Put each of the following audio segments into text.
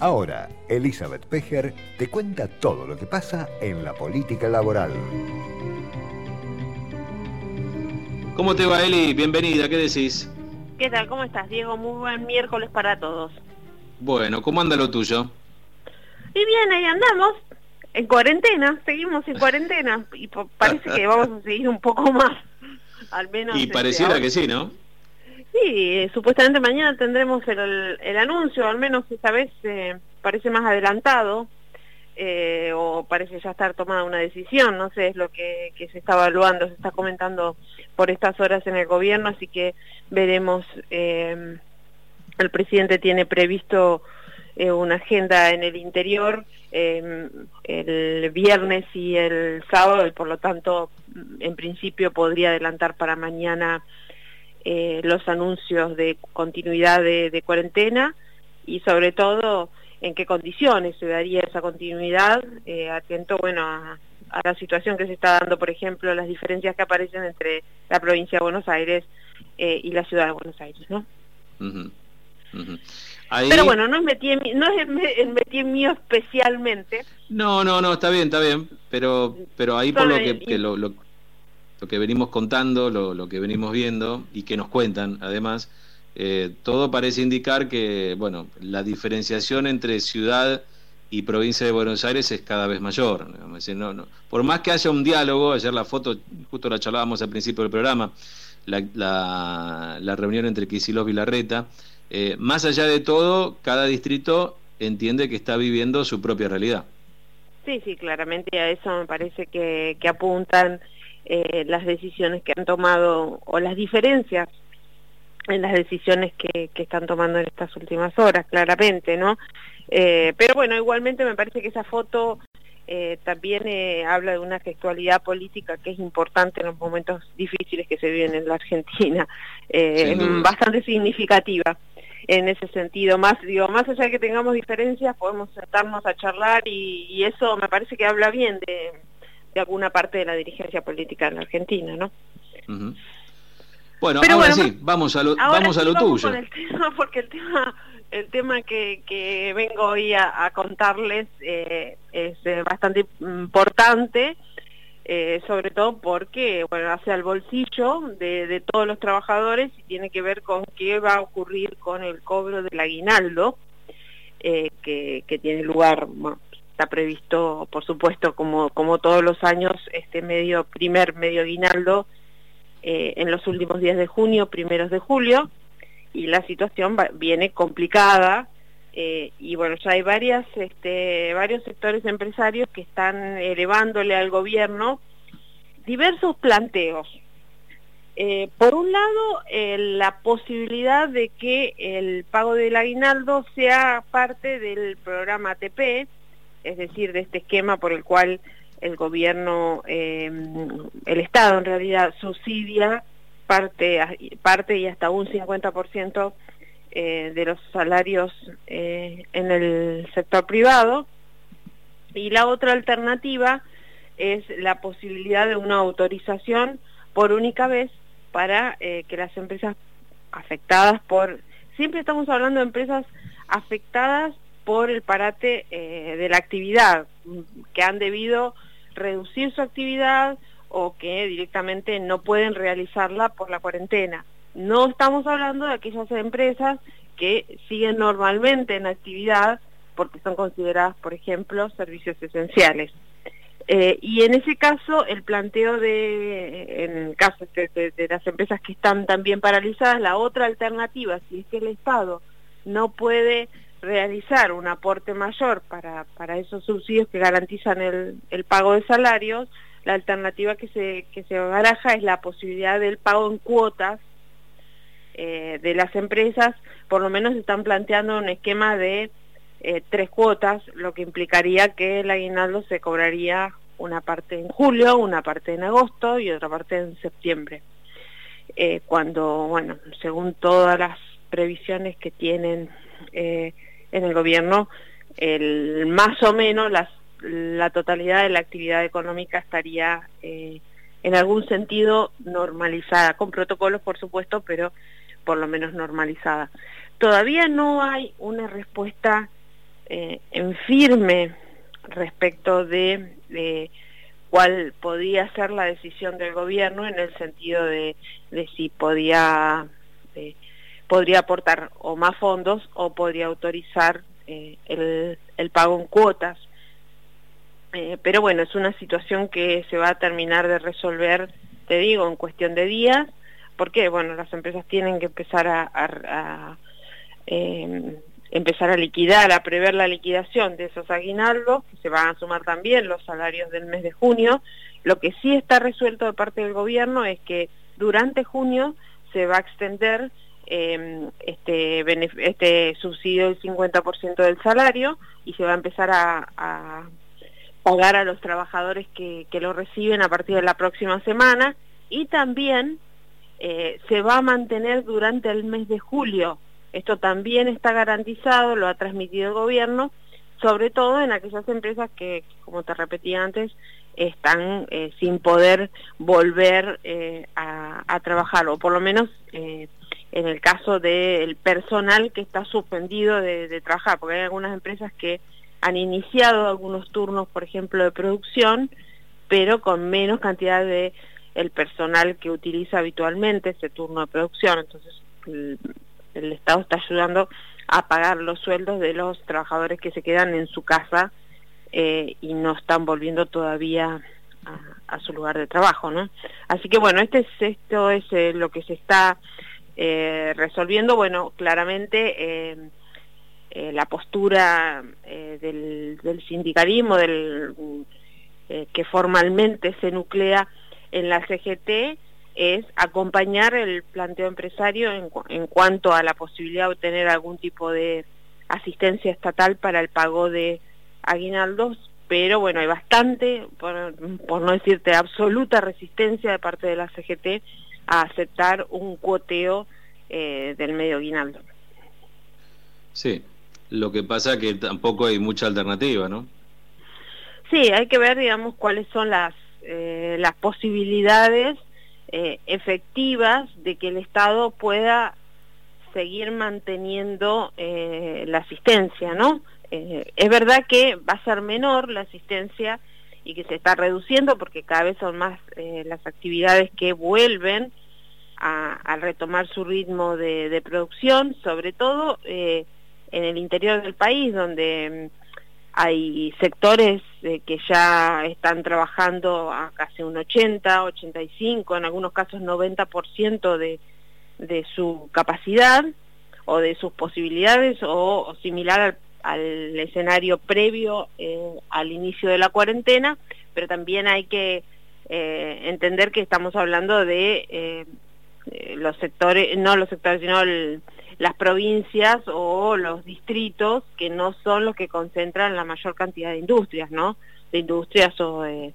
Ahora, Elizabeth Pejer te cuenta todo lo que pasa en la política laboral. ¿Cómo te va, Eli? Bienvenida, ¿qué decís? ¿Qué tal? ¿Cómo estás, Diego? Muy buen miércoles para todos. Bueno, ¿cómo anda lo tuyo? Y bien, ahí andamos, en cuarentena, seguimos en cuarentena y parece que vamos a seguir un poco más, al menos. Y pareciera que sí, ¿no? Sí, supuestamente mañana tendremos el, anuncio, al menos esta vez eh, parece más adelantado, eh, o parece ya estar tomada una decisión, no sé, es lo que, se está evaluando, se está comentando por estas horas en el gobierno, así que veremos, eh, el presidente tiene previsto una agenda en el interior el viernes y el sábado, y por lo tanto, en principio podría adelantar para mañana eh, los anuncios de continuidad de, cuarentena y sobre todo en qué condiciones se daría esa continuidad, eh, atento bueno a, la situación que se está dando, por ejemplo, las diferencias que aparecen entre la provincia de Buenos Aires eh, y la ciudad de Buenos Aires, ¿no? Pero bueno, no es metí en, no es metí en mío especialmente. No, no, no, está bien, está bien, pero pero ahí por lo que, que lo, lo lo que venimos contando, lo, que venimos viendo y que nos cuentan además, eh, todo parece indicar que bueno, la diferenciación entre ciudad y provincia de Buenos Aires es cada vez mayor. No, no. Por más que haya un diálogo, ayer la foto, justo la charlábamos al principio del programa, la, la, reunión entre Kicillof y Larreta, eh, más allá de todo, cada distrito entiende que está viviendo su propia realidad. Sí, sí, claramente a eso me parece que, que apuntan eh, las decisiones que han tomado o las diferencias en las decisiones que, están tomando en estas últimas horas, claramente, ¿no? Eh, pero bueno, igualmente me parece que esa foto eh, también habla de una gestualidad política que es importante en los momentos difíciles que se viven en la Argentina, bastante significativa en ese sentido. Más, digo, más allá de que tengamos diferencias, podemos sentarnos a charlar y, y eso me parece que habla bien de de alguna parte de la dirigencia política en la Argentina, ¿no? Bueno, ahora sí, vamos a lo, vamos a lo tuyo. el tema, porque el tema, el tema que, que vengo hoy a, contarles eh, es eh, bastante importante, eh, sobre todo porque bueno hace al bolsillo de, de, todos los trabajadores y tiene que ver con qué va a ocurrir con el cobro del aguinaldo que, que, tiene lugar está previsto, por supuesto, como, como todos los años, este medio, primer medio aguinaldo eh, en los últimos días de junio, primeros de julio, y la situación viene complicada, eh, y bueno, ya hay varias, este, varios sectores empresarios que están elevándole al gobierno diversos planteos. Eh, por un lado, la posibilidad de que el pago del aguinaldo sea parte del programa ATP, es decir, de este esquema por el cual el gobierno, eh, el Estado en realidad subsidia parte, parte y hasta un 50% eh, de los salarios eh, en el sector privado. Y la otra alternativa es la posibilidad de una autorización por única vez para que las empresas afectadas por... Siempre estamos hablando de empresas afectadas por el parate eh, de la actividad, que han debido reducir su actividad o que directamente no pueden realizarla por la cuarentena. No estamos hablando de aquellas empresas que siguen normalmente en actividad porque son consideradas, por ejemplo, servicios esenciales. Eh, y en ese caso, el planteo de, en el caso de, de, las empresas que están también paralizadas, la otra alternativa, si es que el Estado no puede realizar un aporte mayor para, para esos subsidios que garantizan el, el pago de salarios, la alternativa que se, que se baraja es la posibilidad del pago en cuotas eh, de las empresas, por lo menos están planteando un esquema de eh, tres cuotas, lo que implicaría que el aguinaldo se cobraría una parte en julio, una parte en agosto y otra parte en septiembre. Eh, cuando, bueno, según todas las previsiones que tienen en el gobierno, más o menos la totalidad de la actividad económica estaría eh, en algún sentido normalizada, con protocolos por supuesto, pero por lo menos normalizada. Todavía no hay una respuesta en firme respecto de, cuál podía ser la decisión del gobierno en el sentido de, si podía podría aportar o más fondos o podría autorizar el, el pago en cuotas eh, pero bueno, es una situación que se va a terminar de resolver, te digo, en cuestión de días, porque bueno, las empresas tienen que empezar a, em, empezar a liquidar, a prever la liquidación de esos aguinaldos, que se van a sumar también los salarios del mes de junio. Lo que sí está resuelto de parte del gobierno es que durante junio se va a extender em, este, este subsidio del 50% del salario y se va a empezar a pagar a los trabajadores que, lo reciben a partir de la próxima semana y también eh, se va a mantener durante el mes de julio. Esto también está garantizado, lo ha transmitido el gobierno, sobre todo en aquellas empresas que, como te repetí antes, están eh, sin poder volver eh, a, trabajar, o por lo menos en el caso del personal que está suspendido de, trabajar, porque hay algunas empresas que han iniciado algunos turnos, por ejemplo, de producción, pero con menos cantidad de el personal que utiliza habitualmente ese turno de producción. Entonces, el, Estado está ayudando a pagar los sueldos de los trabajadores que se quedan en su casa eh, y no están volviendo todavía a, su lugar de trabajo, ¿no? Así que bueno, este es, esto es eh, lo que se está eh, resolviendo. Bueno, claramente eh, la postura eh, del, sindicalismo del, eh, que formalmente se nuclea en la CGT es acompañar el planteo empresario en, en, cuanto a la posibilidad de obtener algún tipo de asistencia estatal para el pago de aguinaldos, pero bueno, hay bastante, por, por no decirte absoluta resistencia de parte de la CGT a aceptar un cuoteo del medio aguinaldo. Sí, lo que pasa que tampoco hay mucha alternativa, ¿no? Sí, hay que ver, digamos, cuáles son las, eh, las posibilidades eh, efectivas de que el Estado pueda seguir manteniendo eh, la asistencia, ¿no? es verdad que va a ser menor la asistencia y que se está reduciendo porque cada vez son más las actividades que vuelven a, retomar su ritmo de, producción, sobre todo en el interior del país, donde mm, hay sectores eh, que ya están trabajando a casi un 80, 85, en algunos casos 90% de, de su capacidad o de sus posibilidades o, similar al, escenario previo eh, al inicio de la cuarentena, pero también hay que eh, entender que estamos hablando de los sectores, no los sectores, sino las provincias o los distritos que no son los que concentran la mayor cantidad de industrias, ¿no? De industrias o de,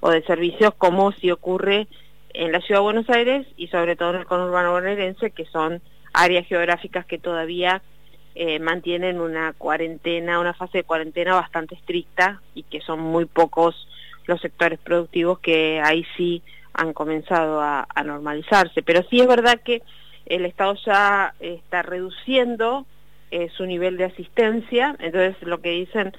o de servicios como si ocurre en la ciudad de Buenos Aires y sobre todo en el conurbano bonaerense, que son áreas geográficas que todavía eh, mantienen una cuarentena, una fase de cuarentena bastante estricta y que son muy pocos los sectores productivos que ahí sí han comenzado a normalizarse. Pero sí es verdad que el Estado ya está reduciendo eh, su nivel de asistencia, entonces lo que dicen,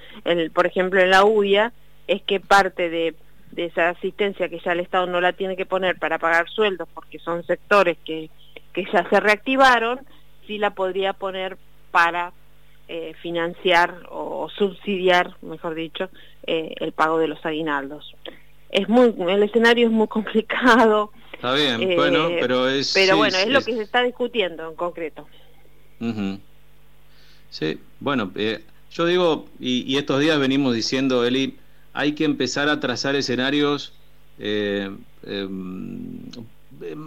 por ejemplo, en la UIA, es que parte de, esa asistencia que ya el Estado no la tiene que poner para pagar sueldos, porque son sectores que, que ya se reactivaron, sí la podría poner para eh, financiar o, subsidiar, mejor dicho, eh, el pago de los aguinaldos. Es muy, el escenario es muy complicado, Está bien, bueno, eh, pero es... Pero bueno, es, lo que se está discutiendo en concreto. Sí, bueno, eh, yo digo, y, estos días venimos diciendo, Eli, hay que empezar a trazar escenarios... Eh, em,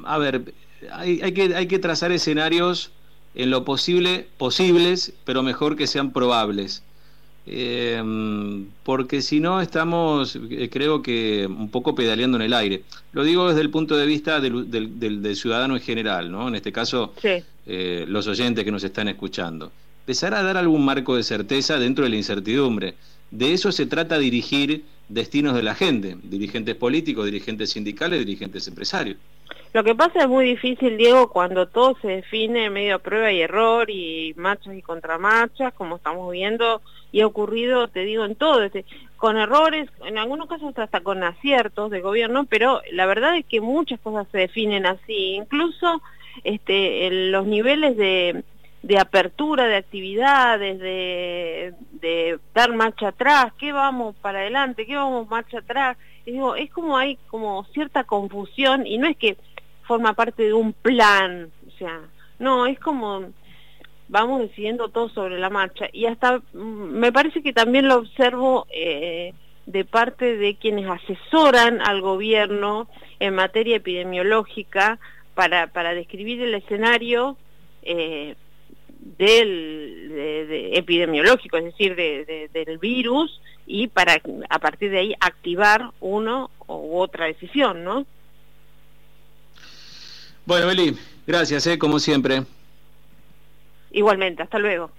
a ver, hay, hay, que, hay que trazar escenarios en lo posible, posibles, pero mejor que sean probables. Eh, porque si no estamos, eh, creo que un poco pedaleando en el aire. Lo digo desde el punto de vista del, del, ciudadano en general, ¿no? En este caso, eh, los oyentes que nos están escuchando. Empezar a dar algún marco de certeza dentro de la incertidumbre. De eso se trata dirigir destinos de la gente, dirigentes políticos, dirigentes sindicales, dirigentes empresarios. Lo que pasa es muy difícil, Diego, cuando todo se define medio a prueba y error y marchas y contramarchas, como estamos viendo y ha ocurrido, te digo, en todo, este, con errores, en algunos casos hasta con aciertos de gobierno, pero la verdad es que muchas cosas se definen así, incluso este, los niveles de, apertura de actividades, de, dar marcha atrás, qué vamos para adelante, qué vamos marcha atrás. Digo, es como hay como cierta confusión y no es que forma parte de un plan, o sea, no, es como vamos decidiendo todo sobre la marcha y hasta mm, me parece que también lo observo eh, de parte de quienes asesoran al gobierno en materia epidemiológica para, para describir el escenario eh, del epidemiológico, es decir, del virus y para a partir de ahí activar uno u otra decisión, ¿no? Bueno, Eli, gracias, ¿eh? como siempre. Igualmente, hasta luego.